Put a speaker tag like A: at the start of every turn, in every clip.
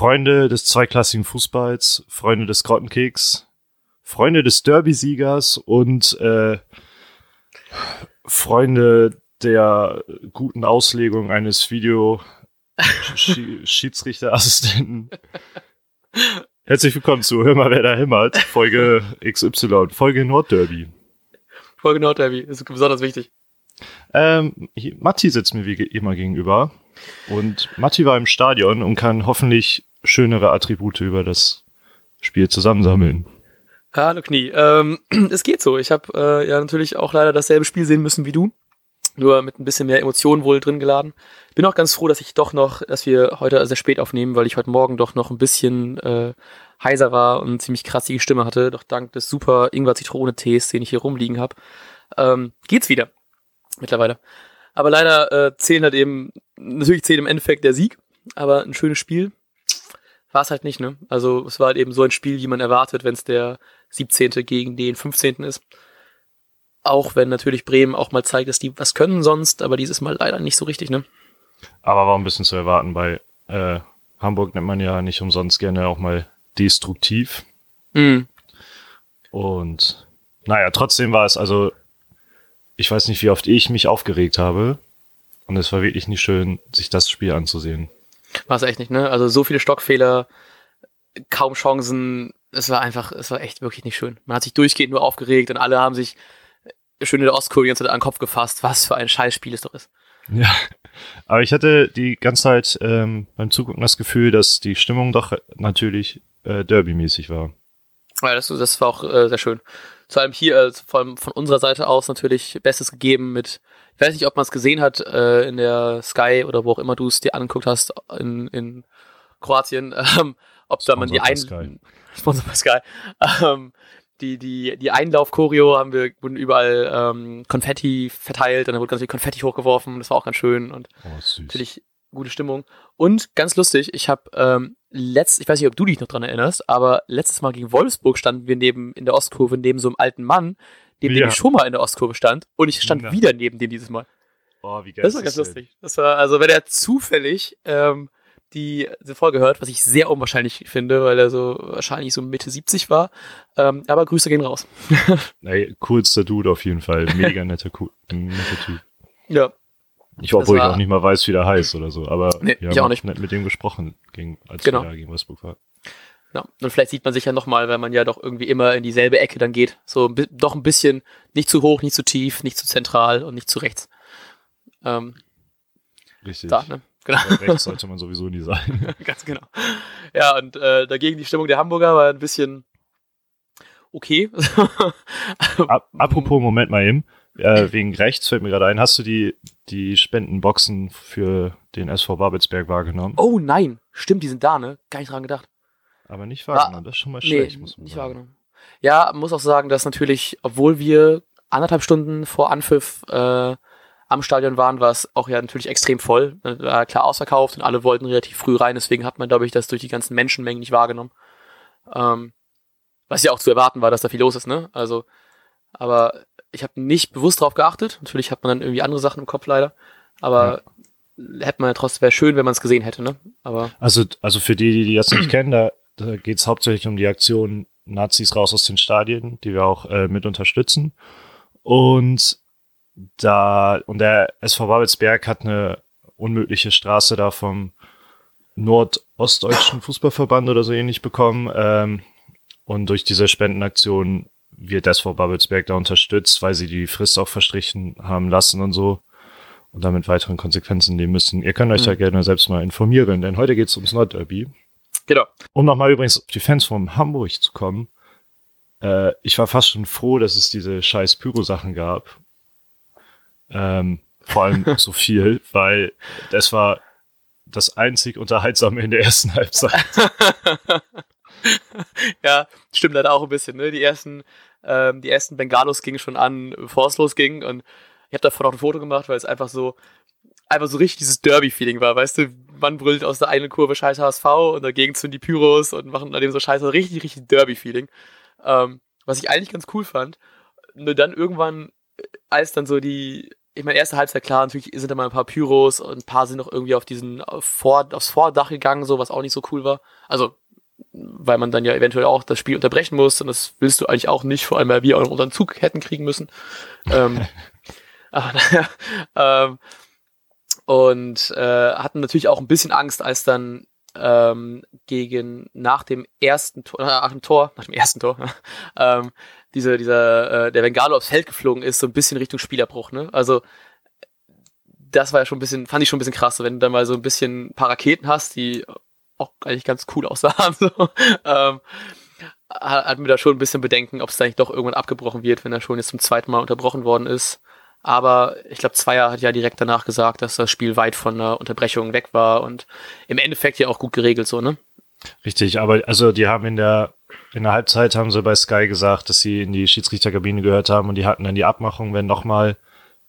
A: Freunde des zweiklassigen Fußballs, Freunde des Grottenkeks, Freunde des Derby-Siegers und äh, Freunde der guten Auslegung eines Video Schiedsrichterassistenten. Herzlich willkommen zu Hör mal, wer da hämmert, Folge XY, Folge Nordderby.
B: Folge Nordderby, ist besonders wichtig.
A: Ähm, hier, Matti sitzt mir wie immer gegenüber und Matti war im Stadion und kann hoffentlich schönere Attribute über das Spiel zusammensammeln.
B: Hallo Knie. Ähm, es geht so. Ich habe äh, ja natürlich auch leider dasselbe Spiel sehen müssen wie du. Nur mit ein bisschen mehr Emotionen wohl drin geladen. Bin auch ganz froh, dass ich doch noch, dass wir heute sehr spät aufnehmen, weil ich heute Morgen doch noch ein bisschen äh, heiser war und ziemlich krassige Stimme hatte. Doch dank des super Ingwer-Zitrone-Tees, den ich hier rumliegen habe, ähm, geht's wieder. Mittlerweile. Aber leider äh, zählen halt eben, natürlich zählt im Endeffekt der Sieg, aber ein schönes Spiel war es halt nicht, ne? Also es war halt eben so ein Spiel, wie man erwartet, wenn es der 17. gegen den 15. ist. Auch wenn natürlich Bremen auch mal zeigt, dass die was können sonst, aber dieses Mal leider nicht so richtig, ne?
A: Aber war ein bisschen zu erwarten. Bei äh, Hamburg nennt man ja nicht umsonst gerne auch mal destruktiv. Mhm. Und naja, trotzdem war es also, ich weiß nicht, wie oft ich mich aufgeregt habe. Und es war wirklich nicht schön, sich das Spiel anzusehen.
B: War es echt nicht, ne? Also so viele Stockfehler, kaum Chancen. Es war einfach, es war echt wirklich nicht schön. Man hat sich durchgehend nur aufgeregt und alle haben sich schön in der Ostkurve die ganze Zeit an den Kopf gefasst, was für ein Scheißspiel es doch ist.
A: Ja, aber ich hatte die ganze Zeit ähm, beim Zugucken das Gefühl, dass die Stimmung doch natürlich äh, derbymäßig war.
B: Ja, das, das war auch äh, sehr schön. Vor allem hier, äh, vor allem von unserer Seite aus natürlich Bestes gegeben mit, ich weiß nicht, ob man es gesehen hat äh, in der Sky oder wo auch immer du es dir angeguckt hast in, in Kroatien, ähm, ob da man die ein Sponsor bei Sky, ähm, die, die, die Einlauf-Choreo haben wir wurden überall ähm, Konfetti verteilt und dann wurde ganz viel Konfetti hochgeworfen. Das war auch ganz schön und oh, natürlich gute Stimmung. Und ganz lustig, ich habe ähm, letzt, ich weiß nicht, ob du dich noch dran erinnerst, aber letztes Mal gegen Wolfsburg standen wir neben in der Ostkurve neben so einem alten Mann, neben ja. dem ich schon mal in der Ostkurve stand und ich stand ja. wieder neben dem dieses Mal.
A: Oh, wie geil.
B: Das war ganz lustig. Das war, also wenn er zufällig ähm, die, die Folge hört, was ich sehr unwahrscheinlich finde, weil er so wahrscheinlich so Mitte 70 war. Ähm, aber Grüße gehen raus.
A: Ey, coolster Dude auf jeden Fall. Mega netter, netter Typ.
B: Ja.
A: Ich, obwohl war, ich auch nicht mal weiß, wie der heißt oder so, aber
B: nee,
A: wir
B: ich
A: haben
B: auch nicht.
A: mit dem gesprochen, gegen, als
B: genau.
A: wir gegen Wolfsburg waren.
B: Ja, und vielleicht sieht man sich ja nochmal, weil man ja doch irgendwie immer in dieselbe Ecke dann geht. So doch ein bisschen nicht zu hoch, nicht zu tief, nicht zu zentral und nicht zu rechts. Ähm,
A: Richtig.
B: Da, ne?
A: Genau. rechts sollte man sowieso nie sein.
B: Ganz genau. Ja, und äh, dagegen die Stimmung der Hamburger war ein bisschen okay.
A: Apropos, Moment mal eben. Äh, wegen rechts fällt mir gerade ein, hast du die, die Spendenboxen für den SV Babelsberg wahrgenommen?
B: Oh nein, stimmt, die sind da, ne? Gar nicht dran gedacht.
A: Aber nicht wahrgenommen, das ist schon mal schlecht, nee, muss man
B: nicht
A: sagen.
B: wahrgenommen. Ja, muss auch sagen, dass natürlich, obwohl wir anderthalb Stunden vor Anpfiff äh, am Stadion waren, war es auch ja natürlich extrem voll. War klar ausverkauft und alle wollten relativ früh rein, deswegen hat man, glaube ich, das durch die ganzen Menschenmengen nicht wahrgenommen. Ähm, was ja auch zu erwarten war, dass da viel los ist, ne? Also, aber ich habe nicht bewusst drauf geachtet. Natürlich hat man dann irgendwie andere Sachen im Kopf leider. Aber ja. hätte man ja trotzdem, wäre schön, wenn man es gesehen hätte, ne? Aber.
A: Also, also für die, die das nicht kennen, da, da geht es hauptsächlich um die Aktion Nazis raus aus den Stadien, die wir auch äh, mit unterstützen. Und da, und der SV Babelsberg hat eine unmögliche Straße da vom Nordostdeutschen Fußballverband oder so ähnlich bekommen. Ähm, und durch diese Spendenaktion wird SV Babelsberg da unterstützt, weil sie die Frist auch verstrichen haben lassen und so. Und damit weiteren Konsequenzen nehmen müssen. Ihr könnt euch mhm. da gerne selbst mal informieren, denn heute geht es ums Nordderby.
B: Genau.
A: Um nochmal übrigens auf die Fans von Hamburg zu kommen. Äh, ich war fast schon froh, dass es diese scheiß Pyro-Sachen gab ähm, vor allem so viel, weil das war das einzig Unterhaltsame in der ersten Halbzeit.
B: ja, stimmt leider auch ein bisschen. Ne? Die ersten, ähm, die ersten Bengalos gingen schon an, bevor es losging. Und ich habe davon auch ein Foto gemacht, weil es einfach so, einfach so richtig dieses Derby-Feeling war. Weißt du, man brüllt aus der einen Kurve Scheiß HSV und dagegen sind die Pyros und machen daneben so Scheiße, richtig, richtig Derby-Feeling. Ähm, was ich eigentlich ganz cool fand. Nur dann irgendwann, als dann so die ich meine, erste Halbzeit, klar, natürlich sind da mal ein paar Pyros und ein paar sind noch irgendwie auf diesen, auf Vor, aufs Vordach gegangen, so, was auch nicht so cool war. Also, weil man dann ja eventuell auch das Spiel unterbrechen muss und das willst du eigentlich auch nicht, vor allem weil wir auch noch unseren Zug hätten kriegen müssen. ähm, aber, ähm, und äh, hatten natürlich auch ein bisschen Angst, als dann ähm, gegen nach dem ersten Tor, nach dem Tor, nach dem ersten Tor, ähm, diese, dieser, äh, der Bengalo aufs Feld geflogen ist, so ein bisschen Richtung Spielerbruch, ne? Also das war ja schon ein bisschen, fand ich schon ein bisschen krass, wenn du dann mal so ein bisschen ein paar Raketen hast, die auch eigentlich ganz cool aussahen, so, ähm, hat mir da schon ein bisschen Bedenken, ob es da nicht doch irgendwann abgebrochen wird, wenn er schon jetzt zum zweiten Mal unterbrochen worden ist. Aber ich glaube, Zweier hat ja direkt danach gesagt, dass das Spiel weit von der Unterbrechung weg war und im Endeffekt ja auch gut geregelt, so, ne?
A: Richtig, aber also die haben in der in der Halbzeit haben sie bei Sky gesagt, dass sie in die Schiedsrichterkabine gehört haben und die hatten dann die Abmachung, wenn nochmal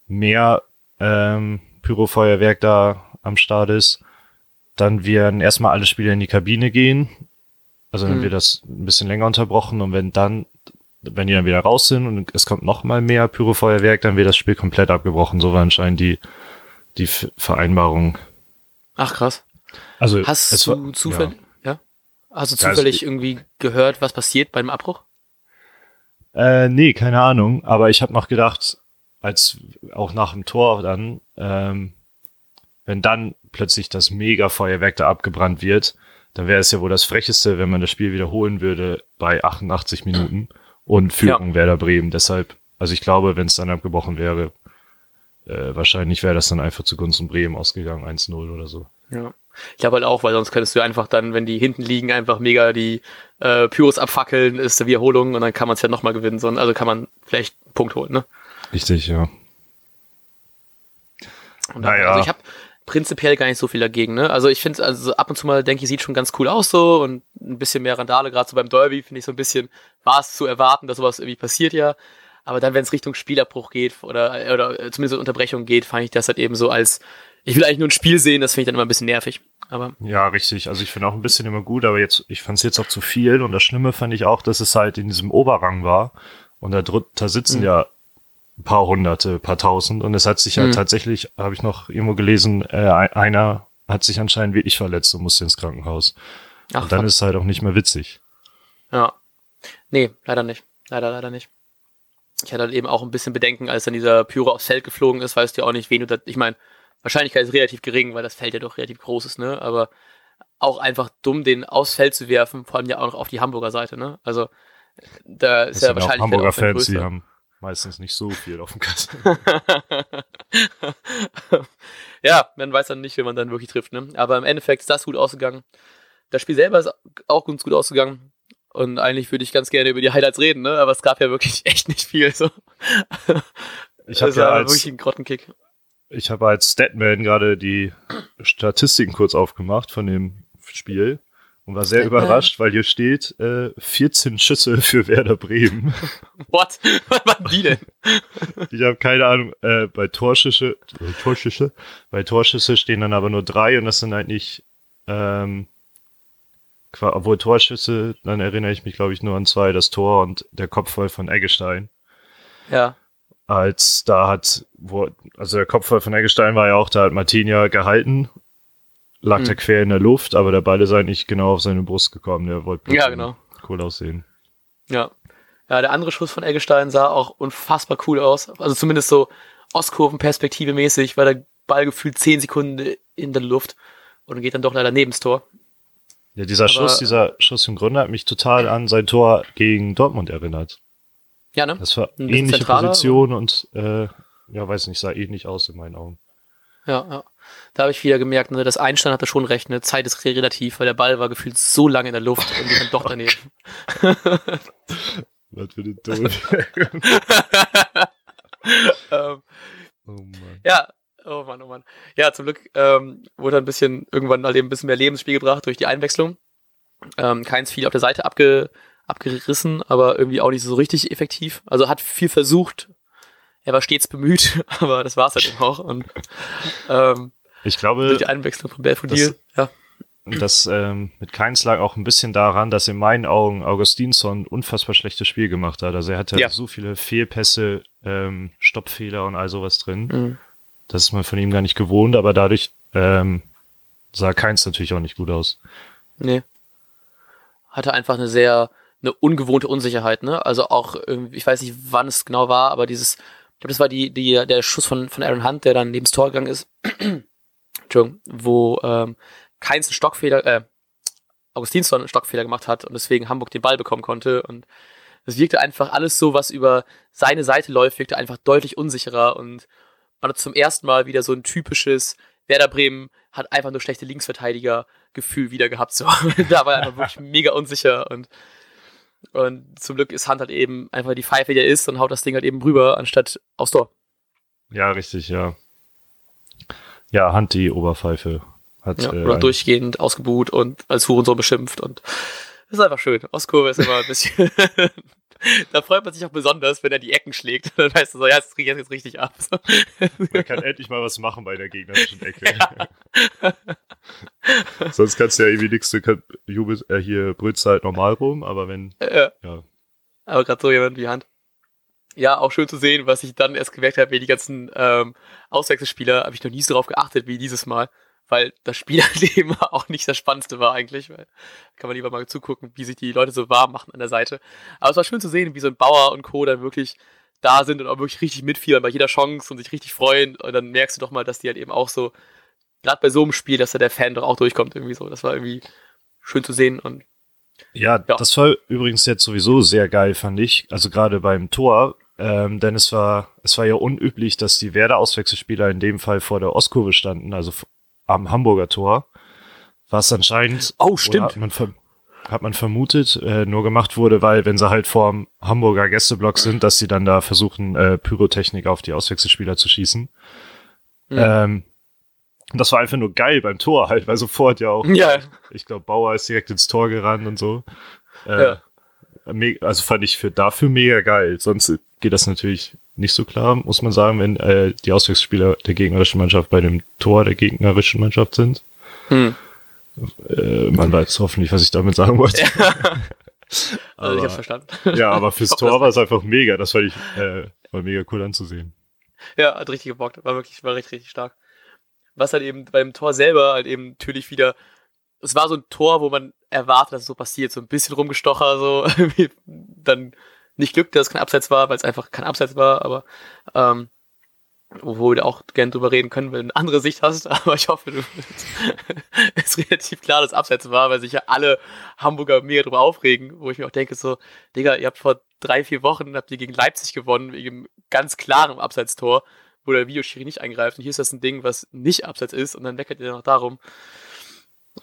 A: mehr ähm, Pyrofeuerwerk da am Start ist, dann werden erstmal alle Spieler in die Kabine gehen. Also dann mhm. wird das ein bisschen länger unterbrochen und wenn dann, wenn die dann wieder raus sind und es kommt nochmal mehr Pyrofeuerwerk, dann wird das Spiel komplett abgebrochen. So war anscheinend die, die Vereinbarung.
B: Ach krass.
A: Also
B: hast du war, zufällig, ja. ja? Hast du zufällig ja, irgendwie gehört, was passiert beim Abbruch?
A: Äh, nee, keine Ahnung. Aber ich habe noch gedacht, als auch nach dem Tor dann, ähm, wenn dann plötzlich das Mega-Feuerwerk da abgebrannt wird, dann wäre es ja wohl das Frecheste, wenn man das Spiel wiederholen würde bei 88 Minuten und Führung ja. Werder Bremen. Deshalb, also ich glaube, wenn es dann abgebrochen wäre, äh, wahrscheinlich wäre das dann einfach zugunsten Bremen ausgegangen, 1-0 oder so.
B: Ja. Ich glaube halt auch, weil sonst könntest du einfach dann, wenn die hinten liegen, einfach mega die äh, Pyros abfackeln, ist eine Wiederholung und dann kann man es ja nochmal gewinnen. Sondern, also kann man vielleicht einen Punkt holen, ne?
A: Richtig, ja.
B: Und naja. Also ich habe prinzipiell gar nicht so viel dagegen. Ne? Also ich finde, also ab und zu mal denke ich, sieht schon ganz cool aus so und ein bisschen mehr Randale, gerade so beim Derby, finde ich so ein bisschen, war es zu erwarten, dass sowas irgendwie passiert ja. Aber dann, wenn es Richtung Spielabbruch geht oder, oder zumindest Unterbrechung geht, fand ich das halt eben so als, ich will eigentlich nur ein Spiel sehen, das finde ich dann immer ein bisschen nervig. Aber
A: ja, richtig. Also ich finde auch ein bisschen immer gut, aber jetzt, ich fand es jetzt auch zu viel und das Schlimme fand ich auch, dass es halt in diesem Oberrang war und da drunter sitzen mhm. ja paar hunderte, paar tausend. Und es hat sich ja mhm. tatsächlich, habe ich noch irgendwo gelesen, äh, einer hat sich anscheinend wirklich verletzt und musste ins Krankenhaus. Ach, und dann ist es halt auch nicht mehr witzig.
B: Ja. Nee, leider nicht. Leider, leider nicht. Ich hatte halt eben auch ein bisschen Bedenken, als dann dieser Pyro aufs Feld geflogen ist, weißt du ja auch nicht, wen du da, ich meine, Wahrscheinlichkeit ist relativ gering, weil das Feld ja doch relativ groß ist, ne, aber auch einfach dumm, den aufs Feld zu werfen, vor allem ja auch noch auf die Hamburger Seite, ne, also da ist das ja wahrscheinlich
A: Hamburger Fans, die haben meistens nicht so viel auf dem Kasten.
B: ja, man weiß dann nicht, wie man dann wirklich trifft. Ne? Aber im Endeffekt ist das gut ausgegangen. Das Spiel selber ist auch ganz gut ausgegangen. Und eigentlich würde ich ganz gerne über die Highlights reden, ne? aber es gab ja wirklich echt nicht viel. So.
A: Ich habe ja als, wirklich einen Grottenkick. Ich habe als Statman gerade die Statistiken kurz aufgemacht von dem Spiel und war sehr überrascht, weil hier steht äh, 14 Schüsse für Werder Bremen.
B: What? Was waren die denn?
A: ich habe keine Ahnung. Äh, bei Torschüsse, Torschüsse, bei Torschüsse stehen dann aber nur drei und das sind eigentlich, ähm, obwohl Torschüsse, dann erinnere ich mich, glaube ich, nur an zwei, das Tor und der Kopfball von Eggestein.
B: Ja.
A: Als da hat, wo, also der Kopfball von Eggestein war ja auch, da hat Martinia gehalten lag mhm. der quer in der Luft, aber der Ball ist eigentlich genau auf seine Brust gekommen. Der wollte
B: ja, genau.
A: cool aussehen.
B: Ja. Ja, der andere Schuss von Eggestein sah auch unfassbar cool aus. Also zumindest so Ostkurvenperspektive mäßig, weil der Ball gefühlt zehn Sekunden in der Luft und geht dann doch leider neben das Tor.
A: Ja, dieser aber, Schuss, dieser Schuss im Grunde hat mich total an sein Tor gegen Dortmund erinnert.
B: Ja, ne?
A: Das war ähnliche Position und äh, ja, weiß nicht, sah ähnlich aus in meinen Augen.
B: Ja, ja. Da habe ich wieder gemerkt, ne, dass Einstein hatte schon recht, ne, Zeit ist relativ, weil der Ball war gefühlt so lange in der Luft und die dann doch daneben.
A: Was für eine
B: ähm, oh Mann. Ja, oh Mann, oh Mann. Ja, zum Glück ähm, wurde ein bisschen, irgendwann halt eben ein bisschen mehr Lebensspiel gebracht durch die Einwechslung. Ähm, keins viel auf der Seite abge, abgerissen, aber irgendwie auch nicht so richtig effektiv. Also hat viel versucht, er war stets bemüht, aber das war es halt auch. Und, ähm,
A: ich glaube.
B: Die Einwechslung von Belfodil, ja.
A: das ähm, mit Keins lag auch ein bisschen daran, dass in meinen Augen Augustinsson ein unfassbar schlechtes Spiel gemacht hat. Also er hatte ja. so viele Fehlpässe, ähm, Stoppfehler und all sowas drin. Mhm. Das ist man von ihm gar nicht gewohnt, aber dadurch ähm, sah Keins natürlich auch nicht gut aus.
B: Nee. Hatte einfach eine sehr, eine ungewohnte Unsicherheit, ne? Also auch irgendwie, ich weiß nicht, wann es genau war, aber dieses, ich glaube, das war die, die, der Schuss von, von Aaron Hunt, der dann neben das Tor gegangen ist. Wo ähm, Keins einen Stockfehler, äh, Augustinsson einen Stockfehler gemacht hat und deswegen Hamburg den Ball bekommen konnte. Und es wirkte einfach alles so, was über seine Seite läuft, wirkte einfach deutlich unsicherer und man hat zum ersten Mal wieder so ein typisches Werder Bremen hat einfach nur schlechte Linksverteidiger-Gefühl wieder gehabt. So. da war er einfach wirklich mega unsicher und und zum Glück ist Hand halt eben einfach die Pfeife, die er ist und haut das Ding halt eben rüber, anstatt aufs Tor.
A: Ja, richtig, ja. Ja, Hand die Oberpfeife.
B: Hat, ja, äh, oder durchgehend ausgebuht und als Hurensohn beschimpft und das ist einfach schön. Ostkurve ist immer ein bisschen. da freut man sich auch besonders, wenn er die Ecken schlägt. Dann weißt du so, ja, jetzt kriege ich jetzt richtig ab.
A: Man kann endlich mal was machen bei der gegnerischen Ecke. Ja. Sonst kannst du ja irgendwie nichts, du kannst, jubelst, äh, hier brüllst halt normal rum, aber wenn. Ja. ja.
B: Aber gerade so jemand wie Hand ja, auch schön zu sehen, was ich dann erst gemerkt habe, wie die ganzen ähm, Auswechselspieler, habe ich noch nie so darauf geachtet wie dieses Mal, weil das Spiel halt eben auch nicht das Spannendste war eigentlich, weil kann man lieber mal zugucken, wie sich die Leute so warm machen an der Seite. Aber es war schön zu sehen, wie so ein Bauer und Co. dann wirklich da sind und auch wirklich richtig mitfiebern bei jeder Chance und sich richtig freuen und dann merkst du doch mal, dass die halt eben auch so, gerade bei so einem Spiel, dass da der Fan doch auch durchkommt irgendwie so. Das war irgendwie schön zu sehen und
A: ja, ja, das war übrigens jetzt sowieso sehr geil, fand ich. Also gerade beim Tor, ähm, denn es war, es war ja unüblich, dass die Werder-Auswechselspieler in dem Fall vor der Ostkurve standen, also am Hamburger Tor. Was anscheinend.
B: Oh, stimmt.
A: Hat man, hat man vermutet, äh, nur gemacht wurde, weil, wenn sie halt vorm Hamburger Gästeblock sind, dass sie dann da versuchen, äh, Pyrotechnik auf die Auswechselspieler zu schießen. Mhm. Ähm, das war einfach nur geil beim Tor halt, weil sofort ja auch, ja. ich glaube, Bauer ist direkt ins Tor gerannt und so. Äh, ja also fand ich für dafür mega geil. Sonst geht das natürlich nicht so klar, muss man sagen, wenn äh, die Auswechselspieler der gegnerischen Mannschaft bei dem Tor der gegnerischen Mannschaft sind. Hm. Äh, man weiß hoffentlich, was ich damit sagen wollte.
B: Ja. also ich hab's verstanden.
A: Ja, aber fürs Tor war es einfach mega. Das fand ich äh, war mega cool anzusehen.
B: Ja, hat richtig gebockt. War wirklich, war richtig, richtig stark. Was halt eben beim Tor selber halt eben natürlich wieder es war so ein Tor, wo man erwartet, dass es so passiert, so ein bisschen rumgestocher, so dann nicht Glück, dass es kein Abseits war, weil es einfach kein Abseits war, aber ähm, wo wir auch gerne drüber reden können, wenn du eine andere Sicht hast, aber ich hoffe, du ist relativ klar, dass Abseits war, weil sich ja alle Hamburger mega drüber aufregen, wo ich mir auch denke, so, Digga, ihr habt vor drei, vier Wochen habt ihr gegen Leipzig gewonnen, wegen ganz klarem Abseitstor, wo der Videoschiri nicht eingreift und hier ist das ein Ding, was nicht Abseits ist und dann meckert ihr noch darum.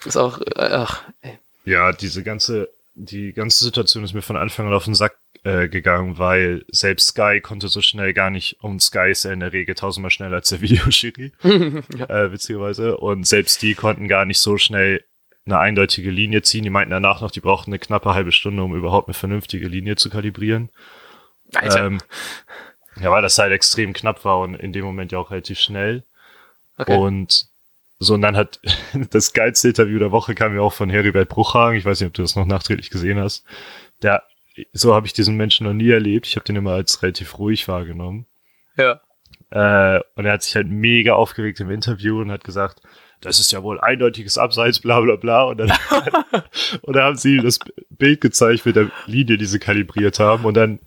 B: Ist auch, äh, ach, ey.
A: Ja, diese ganze, die ganze Situation ist mir von Anfang an auf den Sack äh, gegangen, weil selbst Sky konnte so schnell gar nicht, und Sky ist ja in der Regel tausendmal schneller als der Videoschiri, ja. äh, witzigerweise, und selbst die konnten gar nicht so schnell eine eindeutige Linie ziehen. Die meinten danach noch, die brauchten eine knappe halbe Stunde, um überhaupt eine vernünftige Linie zu kalibrieren. Alter. Ähm, ja, weil das halt extrem knapp war und in dem Moment ja auch relativ schnell. Okay. Und so, und dann hat das geilste Interview der Woche kam ja auch von Heribert Bruchhagen. Ich weiß nicht, ob du das noch nachträglich gesehen hast. Der, so habe ich diesen Menschen noch nie erlebt. Ich habe den immer als relativ ruhig wahrgenommen.
B: Ja.
A: Äh, und er hat sich halt mega aufgeregt im Interview und hat gesagt, das ist ja wohl eindeutiges Abseits, bla bla bla. Und dann, und dann haben sie ihm das Bild gezeigt mit der Linie, die sie kalibriert haben. Und dann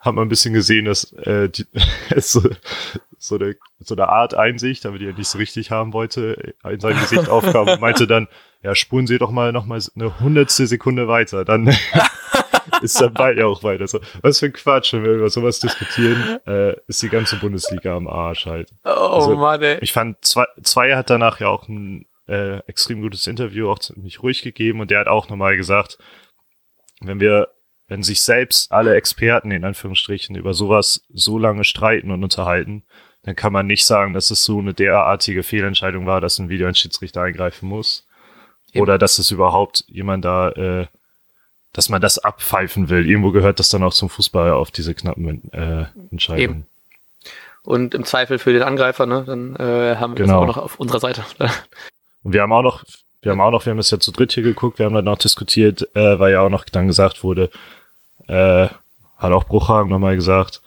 A: hat man ein bisschen gesehen, dass äh, die, so, so, eine, so eine Art Einsicht, damit er nicht so richtig haben wollte, in sein Gesicht aufkam und meinte dann, ja, spulen Sie doch mal noch mal eine hundertstel Sekunde weiter, dann ist der Ball ja auch weiter. So, was für ein Quatsch, wenn wir über sowas diskutieren, äh, ist die ganze Bundesliga am Arsch halt.
B: Oh also, Mann, ey.
A: Ich fand, zwei, zwei hat danach ja auch ein äh, extrem gutes Interview, auch ziemlich ruhig gegeben und der hat auch nochmal gesagt, wenn wir wenn sich selbst alle Experten in Anführungsstrichen über sowas so lange streiten und unterhalten, dann kann man nicht sagen, dass es so eine derartige Fehlentscheidung war, dass ein Videoschiedsrichter eingreifen muss. Eben. Oder dass es überhaupt jemand da, äh, dass man das abpfeifen will. Irgendwo gehört das dann auch zum Fußball auf diese knappen äh, Entscheidungen. Eben.
B: Und im Zweifel für den Angreifer, ne, dann äh, haben wir genau. das auch noch auf unserer Seite.
A: und wir haben auch noch wir haben auch noch, wir haben das ja zu dritt hier geguckt, wir haben dann noch diskutiert, äh, weil ja auch noch dann gesagt wurde, äh, hat auch Bruchhagen nochmal gesagt,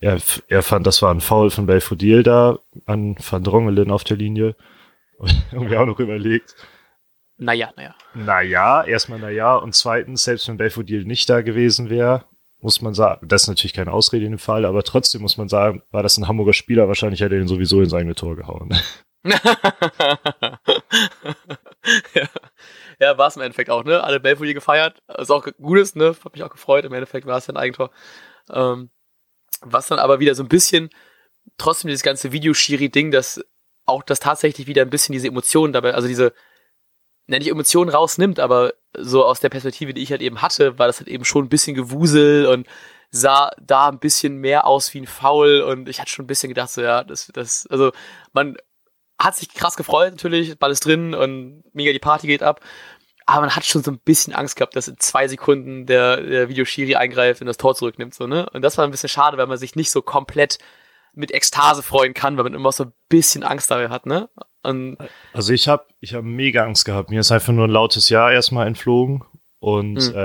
A: er, er fand, das war ein Foul von Belfodil da an Van Drongelen auf der Linie. Und irgendwie auch noch überlegt.
B: Naja, naja.
A: Naja, erstmal naja. Und zweitens, selbst wenn Belfodil nicht da gewesen wäre, muss man sagen, das ist natürlich keine Ausrede in dem Fall, aber trotzdem muss man sagen, war das ein Hamburger Spieler, wahrscheinlich hätte er ihn sowieso ins eigene Tor gehauen.
B: ja. ja, war es im Endeffekt auch, ne? Alle Belfodil gefeiert. Ist auch Gutes, ne? Hat mich auch gefreut. Im Endeffekt war es ja ein Eigentor. Ähm, was dann aber wieder so ein bisschen, trotzdem dieses ganze Videoschiri-Ding, dass auch das tatsächlich wieder ein bisschen diese Emotionen dabei, also diese, nenne ich Emotionen rausnimmt, aber so aus der Perspektive, die ich halt eben hatte, war das halt eben schon ein bisschen Gewusel und sah da ein bisschen mehr aus wie ein Foul und ich hatte schon ein bisschen gedacht, so ja, das, das, also man hat sich krass gefreut natürlich, Ball ist drin und mega die Party geht ab aber man hat schon so ein bisschen Angst gehabt, dass in zwei Sekunden der, der Videoschiri eingreift und das Tor zurücknimmt, so, ne? Und das war ein bisschen schade, weil man sich nicht so komplett mit Ekstase freuen kann, weil man immer so ein bisschen Angst dabei hat, ne? Und
A: also ich habe ich hab mega Angst gehabt. Mir ist einfach nur ein lautes Ja erstmal entflogen und hm.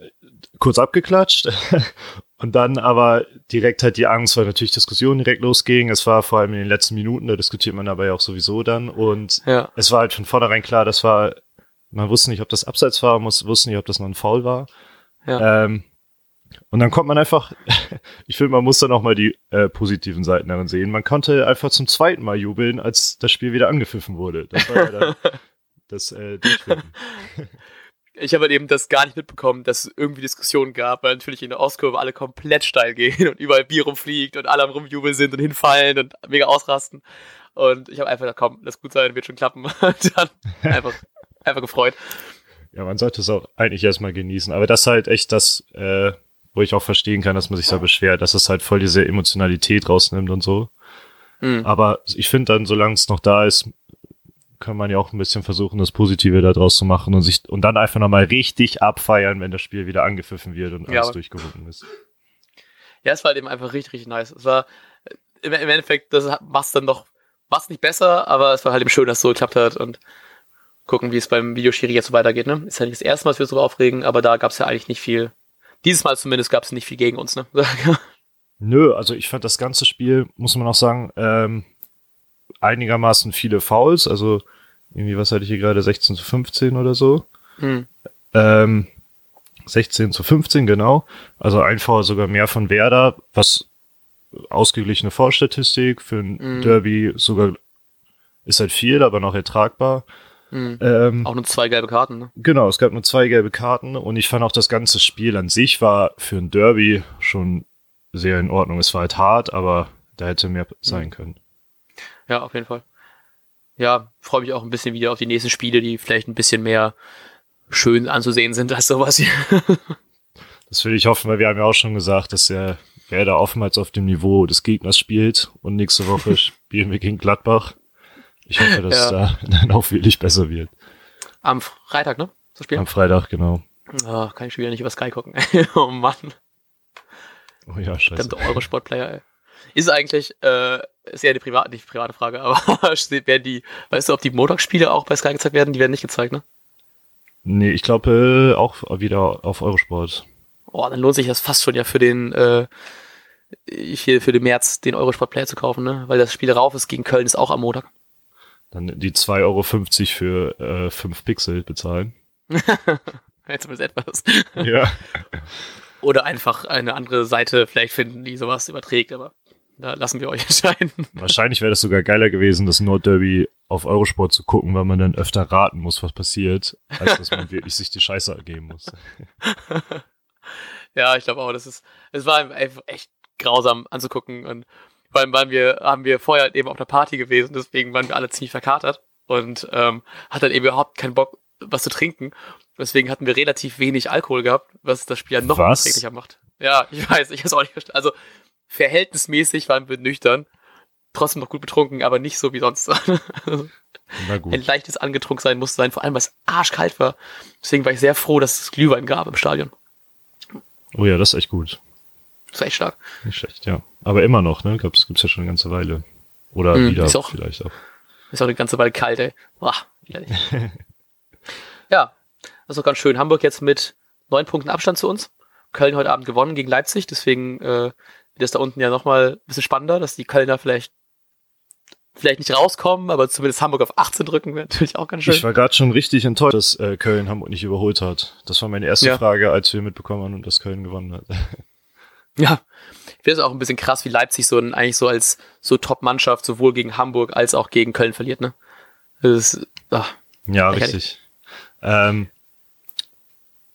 A: äh, kurz abgeklatscht Und dann aber direkt halt die Angst, weil natürlich Diskussionen direkt losging. Es war vor allem in den letzten Minuten, da diskutiert man aber ja auch sowieso dann. Und ja. es war halt von vornherein klar, das war, man wusste nicht, ob das Abseits war, man wusste nicht, ob das noch ein Foul war. Ja. Ähm, und dann kommt man einfach, ich finde, man muss dann auch mal die äh, positiven Seiten darin sehen. Man konnte einfach zum zweiten Mal jubeln, als das Spiel wieder angepfiffen wurde. Das war ja dann das äh.
B: ich habe halt eben das gar nicht mitbekommen, dass es irgendwie Diskussionen gab, weil natürlich in der Ostkurve alle komplett steil gehen und überall Bier rumfliegt und alle am Rumjubeln sind und hinfallen und mega ausrasten. Und ich habe einfach gedacht, komm, lass gut sein, wird schon klappen. Und dann einfach, einfach gefreut.
A: Ja, man sollte es auch eigentlich erstmal genießen. Aber das ist halt echt das, äh, wo ich auch verstehen kann, dass man sich da beschwert, dass es halt voll diese Emotionalität rausnimmt und so. Mhm. Aber ich finde dann, solange es noch da ist, kann man ja auch ein bisschen versuchen, das Positive daraus zu machen und sich und dann einfach nochmal richtig abfeiern, wenn das Spiel wieder angepfiffen wird und alles ja, durchgewunken ist.
B: Ja, es war halt eben einfach richtig, richtig nice. Es war im, im Endeffekt, das macht dann doch, was nicht besser, aber es war halt eben schön, dass es so geklappt hat und gucken, wie es beim Videoschiri jetzt so weitergeht. Ne? Ist ja nicht das erste Mal, dass wir uns so aufregen, aber da gab es ja eigentlich nicht viel. Dieses Mal zumindest gab es nicht viel gegen uns. Ne?
A: Nö, also ich fand das ganze Spiel, muss man auch sagen, ähm, einigermaßen viele Fouls, also irgendwie, was hatte ich hier gerade, 16 zu 15 oder so. Hm. Ähm, 16 zu 15, genau. Also ein Foul sogar mehr von Werder, was ausgeglichene Vorstatistik für ein hm. Derby sogar ist halt viel, aber noch ertragbar.
B: Mhm. Ähm, auch nur zwei gelbe Karten, ne?
A: Genau, es gab nur zwei gelbe Karten und ich fand auch das ganze Spiel an sich war für ein Derby schon sehr in Ordnung. Es war halt hart, aber da hätte mehr sein mhm. können.
B: Ja, auf jeden Fall. Ja, freue mich auch ein bisschen wieder auf die nächsten Spiele, die vielleicht ein bisschen mehr schön anzusehen sind als sowas hier.
A: das will ich hoffen, weil wir haben ja auch schon gesagt, dass er Werder oftmals auf dem Niveau des Gegners spielt und nächste Woche spielen wir gegen Gladbach. Ich hoffe, dass ja. da dann auch wirklich besser wird.
B: Am Freitag, ne?
A: Zu spielen? Am Freitag, genau.
B: Oh, kann ich schon wieder nicht über Sky gucken. oh Mann.
A: Oh ja, scheiße.
B: Verdammte Eurosport-Player, ey. Ist eigentlich, äh, ist ja die private, nicht private Frage, aber werden die, weißt du, ob die Montagsspiele auch bei Sky gezeigt werden? Die werden nicht gezeigt, ne?
A: Nee, ich glaube äh, auch wieder auf Eurosport.
B: Oh, dann lohnt sich das fast schon ja für den, äh, hier für den März den Eurosport-Player zu kaufen, ne? Weil das Spiel rauf ist gegen Köln ist auch am Montag.
A: Dann die 2,50 Euro für äh, 5 Pixel bezahlen.
B: Jetzt zumindest etwas. Ja. Oder einfach eine andere Seite vielleicht finden, die sowas überträgt, aber da lassen wir euch entscheiden.
A: Wahrscheinlich wäre das sogar geiler gewesen, das Nordderby auf Eurosport zu gucken, weil man dann öfter raten muss, was passiert, als dass man wirklich sich die Scheiße ergeben muss.
B: ja, ich glaube auch, das ist, es war einfach echt grausam anzugucken und vor allem waren wir, haben wir vorher eben auf einer Party gewesen, deswegen waren wir alle ziemlich verkatert und ähm, hat dann eben überhaupt keinen Bock, was zu trinken. Deswegen hatten wir relativ wenig Alkohol gehabt, was das Spiel ja noch erträglicher macht. Ja, ich weiß, ich habe es auch nicht verstanden. Also verhältnismäßig waren wir nüchtern, trotzdem noch gut betrunken, aber nicht so wie sonst. Na gut. Ein leichtes angetrunken sein musste sein, vor allem weil es arschkalt war. Deswegen war ich sehr froh, dass es Glühwein gab im Stadion.
A: Oh ja, das ist echt gut.
B: Das ist echt stark.
A: Nicht schlecht, ja. Aber immer noch, ne? Gab's, gibt's ja schon eine ganze Weile. Oder mm, wieder
B: auch,
A: vielleicht auch.
B: Ist auch eine ganze Weile kalt, ey. Boah, Widerlich. ja, das ist doch ganz schön. Hamburg jetzt mit neun Punkten Abstand zu uns. Köln heute Abend gewonnen gegen Leipzig, deswegen äh, es da unten ja nochmal ein bisschen spannender, dass die Kölner vielleicht vielleicht nicht rauskommen, aber zumindest Hamburg auf 18 drücken wäre natürlich auch ganz schön.
A: Ich war gerade schon richtig enttäuscht, dass äh, Köln Hamburg nicht überholt hat. Das war meine erste ja. Frage, als wir mitbekommen haben, dass Köln gewonnen hat.
B: Ja, ich finde es auch ein bisschen krass, wie Leipzig so eigentlich so als so Top-Mannschaft sowohl gegen Hamburg als auch gegen Köln verliert, ne? Das ist, ach,
A: ja, richtig. Ähm,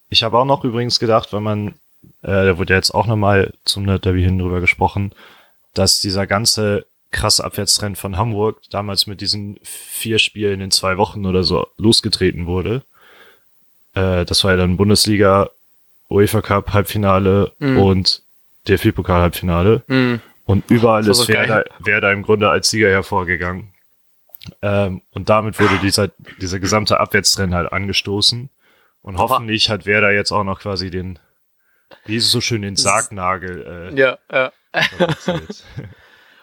A: ich habe auch noch übrigens gedacht, wenn man, äh, da wurde ja jetzt auch nochmal zum Derby hin drüber gesprochen, dass dieser ganze krasse Abwärtstrend von Hamburg damals mit diesen vier Spielen in zwei Wochen oder so losgetreten wurde. Äh, das war ja dann Bundesliga, UEFA Cup Halbfinale mhm. und DFB-Pokal-Halbfinale. Mhm. Und überall ist Werder, Werder im Grunde als Sieger hervorgegangen. Ähm, und damit wurde dieser, dieser gesamte Abwärtstrend halt angestoßen. Und hoffentlich hat Werder jetzt auch noch quasi den, wie ist es so schön, den Sargnagel.
B: Äh, ja, ja. oh,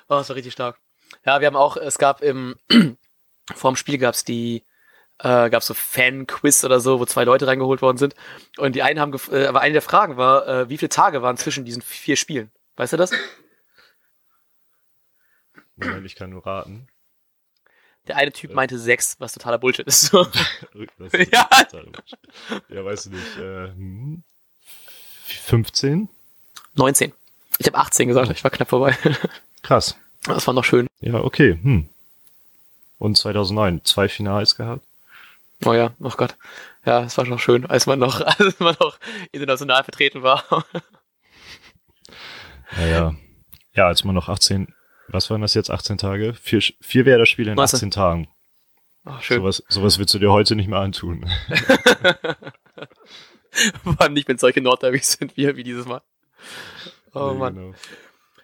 B: das war richtig stark. Ja, wir haben auch, es gab im, vorm Spiel gab es die, äh, gab so Fan-Quiz oder so, wo zwei Leute reingeholt worden sind. Und die einen haben, äh, aber eine der Fragen war, äh, wie viele Tage waren zwischen diesen vier Spielen? Weißt du das?
A: Moment, ich kann nur raten.
B: Der eine Typ meinte sechs, was totaler Bullshit ist.
A: Ist ja. ja, weißt du nicht. Äh, 15?
B: 19. Ich habe 18 gesagt, ich war knapp vorbei.
A: Krass.
B: Das war noch schön.
A: Ja, okay. Hm. Und 2009 zwei Finals gehabt.
B: Oh ja, oh Gott. Ja, es war schon schön, als man noch, als man noch international vertreten war.
A: Naja. Ja, als man noch 18, was waren das jetzt, 18 Tage? Vier, vier Werder-Spiele in 18 Tagen.
B: Ach, schön.
A: Sowas, sowas willst du dir heute nicht mehr antun.
B: Vor allem nicht, wenn solche Nordderbys sind wie, wie dieses Mal. Oh nee, Mann. Genau.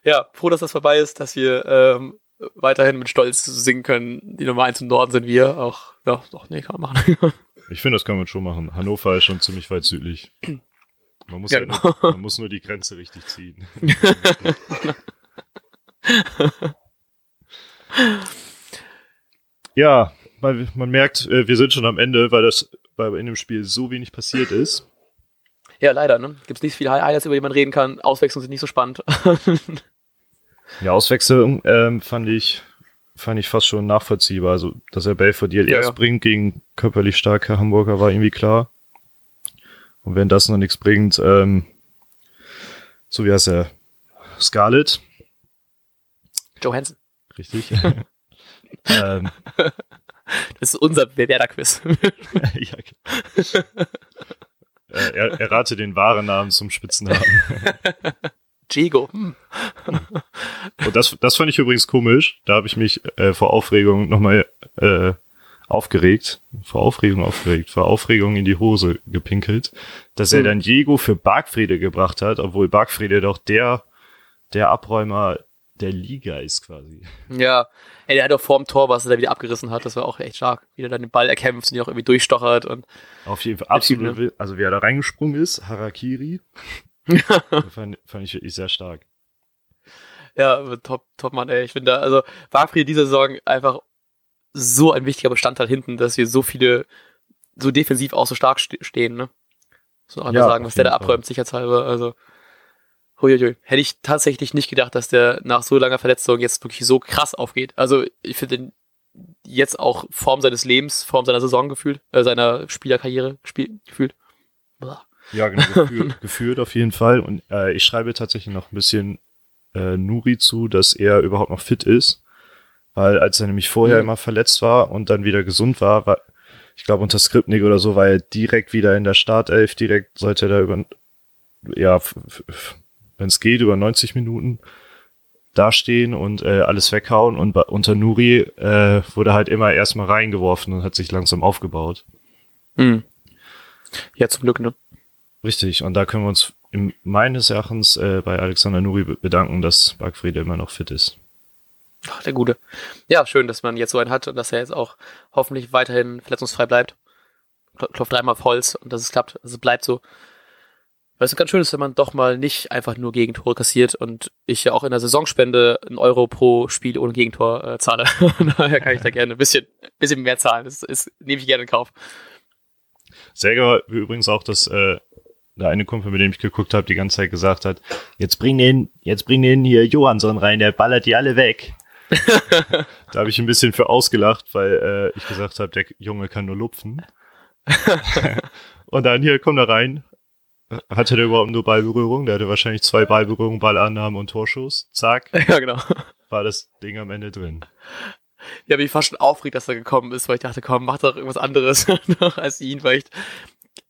B: Ja, froh, dass das vorbei ist, dass wir ähm, weiterhin mit Stolz singen können. Die Nummer 1 im Norden sind wir. Auch, ja, doch, nee, kann man machen.
A: ich finde, das kann man schon machen. Hannover ist schon ziemlich weit südlich. Man muss, ja, genau. nur, man muss nur die Grenze richtig ziehen. ja, weil man merkt, äh, wir sind schon am Ende, weil das weil in dem Spiel so wenig passiert ist.
B: Ja, leider, ne? Gibt es nicht viele Highlights, über die man reden kann. Auswechslungen sind nicht so spannend.
A: Ja, Auswechslung ähm, fand ich fand ich fast schon nachvollziehbar. Also, dass er Belfort ja, erst ja. bringt gegen körperlich starke Hamburger, war irgendwie klar. Und wenn das noch nichts bringt, ähm, so wie heißt er? Scarlett.
B: Joe Hansen.
A: Richtig. ähm,
B: das ist unser Bewerter-Quiz. ja.
A: Äh, er, errate den wahren Namen zum Spitzennamen.
B: Diego. Hm.
A: Und das, das fand ich übrigens komisch. Da habe ich mich äh, vor Aufregung nochmal äh, aufgeregt. Vor Aufregung aufgeregt. Vor Aufregung in die Hose gepinkelt. Dass er hm. dann Diego für Bargfriede gebracht hat, obwohl Bargfriede doch der, der Abräumer der Liga ist quasi.
B: Ja, ey, der hat doch vorm Tor, was er da wieder abgerissen hat, das war auch echt stark. Wie er dann den Ball erkämpft und ihn auch irgendwie durchstochert und.
A: Auf jeden Fall, absolut. Ne? Also, wie er da reingesprungen ist, Harakiri. fand, fand ich wirklich sehr stark.
B: Ja, top, top, Mann, ey. Ich finde da, also Barfried diese Saison einfach so ein wichtiger Bestandteil hinten, dass wir so viele, so defensiv auch so stark stehen, ne? So einfach ja, sagen, was der da abräumt, sicherheitshalber. Also, huiuiui. Hätte ich tatsächlich nicht gedacht, dass der nach so langer Verletzung jetzt wirklich so krass aufgeht. Also, ich finde den jetzt auch Form seines Lebens, Form seiner Saison gefühlt, äh, seiner Spielerkarriere gespielt, gefühlt.
A: Blah. Ja, genau, geführt, geführt auf jeden Fall. Und äh, ich schreibe tatsächlich noch ein bisschen äh, Nuri zu, dass er überhaupt noch fit ist. Weil als er nämlich vorher mhm. immer verletzt war und dann wieder gesund war, war ich glaube unter Skripnik oder so, war er direkt wieder in der Startelf, direkt sollte er da über, ja, wenn es geht, über 90 Minuten dastehen und äh, alles weghauen. Und unter Nuri äh, wurde halt immer erstmal reingeworfen und hat sich langsam aufgebaut.
B: Mhm. Ja, zum Glück, ne?
A: Richtig, und da können wir uns im, meines Erachtens äh, bei Alexander Nuri bedanken, dass Bargfriede immer noch fit ist.
B: Ach, der Gute. Ja, schön, dass man jetzt so einen hat und dass er jetzt auch hoffentlich weiterhin verletzungsfrei bleibt. Klopft dreimal auf Holz und dass es klappt. Also es bleibt so. Es ganz schön ist, wenn man doch mal nicht einfach nur Gegentore kassiert und ich ja auch in der Saisonspende einen Euro pro Spiel ohne Gegentor äh, zahle. Daher kann ich da gerne ein bisschen bisschen mehr zahlen. Das, das nehme ich gerne in Kauf.
A: Sehr war übrigens auch, dass äh, der eine Kumpel, mit dem ich geguckt habe, die ganze Zeit gesagt hat, jetzt bring den, jetzt bring den hier Johansson rein, der ballert die alle weg. da habe ich ein bisschen für ausgelacht, weil äh, ich gesagt habe, der Junge kann nur lupfen. und dann hier, komm da rein. Hatte der überhaupt nur Ballberührung? Der hatte wahrscheinlich zwei Ballberührungen, Ballannahmen und Torschuss. Zack.
B: Ja, genau.
A: War das Ding am Ende drin.
B: Ja, mich fast schon aufgeregt, dass er gekommen ist, weil ich dachte, komm, mach doch irgendwas anderes als ihn, weil ich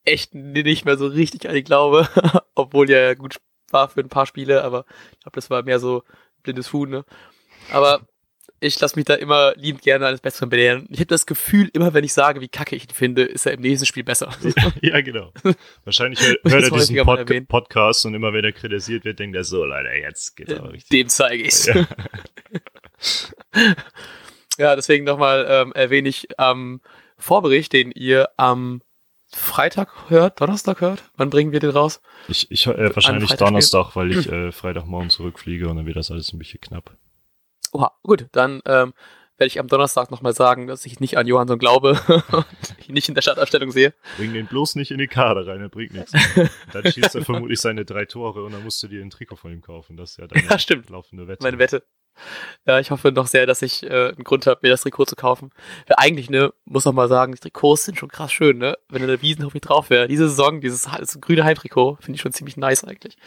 B: echt nicht mehr so richtig an ihn glaube, obwohl er ja gut war für ein paar Spiele, aber ich glaube, das war mehr so blindes Huhn, ne? Aber ich lasse mich da immer liebend gerne eines Besseren belehren. Ich habe das Gefühl, immer wenn ich sage, wie kacke ich ihn finde, ist er im nächsten Spiel besser.
A: ja, genau. Wahrscheinlich hört, hört er diesen Pod Podcast und immer wenn er kritisiert wird, denkt er so, leider, jetzt geht's aber richtig.
B: Dem zeige ich's. Ja. ja, deswegen nochmal ähm, erwähne ich am ähm, Vorbericht, den ihr am Freitag hört, Donnerstag hört. Wann bringen wir den raus?
A: Ich, ich äh, wahrscheinlich Donnerstag, weil ich äh, Freitagmorgen zurückfliege und dann wird das alles ein bisschen knapp.
B: Oha, gut, dann ähm, werde ich am Donnerstag nochmal sagen, dass ich nicht an Johansson glaube und ihn nicht in der Startaufstellung sehe.
A: Bring den bloß nicht in die Kader rein, er bringt nichts. Dann schießt er vermutlich seine drei Tore und dann musst du dir ein Trikot von ihm kaufen. Das ist ja deine
B: ja, stimmt.
A: laufende Wette.
B: Meine Wette. Ja, ich hoffe noch sehr, dass ich äh, einen Grund habe, mir das Trikot zu kaufen. Weil eigentlich, ne, muss auch mal sagen, die Trikots sind schon krass schön, ne? Wenn eine Wiesenhof nicht drauf wäre. Diese Saison, dieses grüne Heimtrikot, finde ich schon ziemlich nice eigentlich.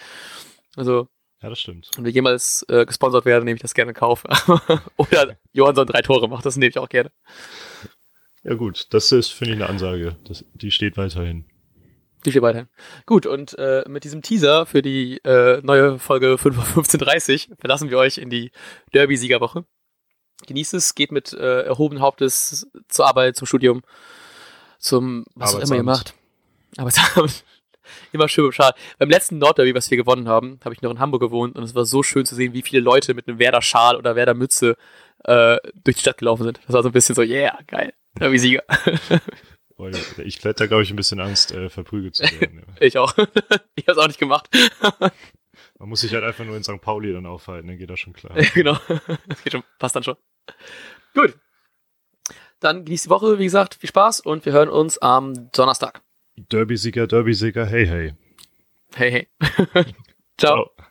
B: Also.
A: Ja, das stimmt.
B: Wenn wir jemals äh, gesponsert werden, nehme ich das gerne in Kauf. Oder Johansson drei Tore macht, das nehme ich auch gerne.
A: Ja, gut, das ist, finde ich, eine Ansage. Das, die steht weiterhin.
B: Die steht weiterhin. Gut, und äh, mit diesem Teaser für die äh, neue Folge 15.30 verlassen wir euch in die Derby-Siegerwoche. Genießt es, geht mit äh, erhobenen Hauptes zur Arbeit, zum Studium, zum was auch immer ihr macht. Arbeitsabend. Immer schön Bescheid. Beim letzten Nordderby, was wir gewonnen haben, habe ich noch in Hamburg gewohnt und es war so schön zu sehen, wie viele Leute mit einem Werder-Schal oder Werder-Mütze äh, durch die Stadt gelaufen sind. Das war so ein bisschen so, yeah, geil, Derby-Sieger.
A: Ich hätte da, glaube ich, ein bisschen Angst, äh, verprügelt zu werden.
B: Ja. ich auch. ich habe es auch nicht gemacht.
A: Man muss sich halt einfach nur in St. Pauli dann aufhalten, dann geht das schon klar.
B: genau. Das geht schon, passt dann schon. Gut. Dann genießt die Woche, wie gesagt, viel Spaß und wir hören uns am Donnerstag.
A: Derby-Sieger, Derby-Sieger, hey, hey.
B: Hey, hey. Ciao. Ciao.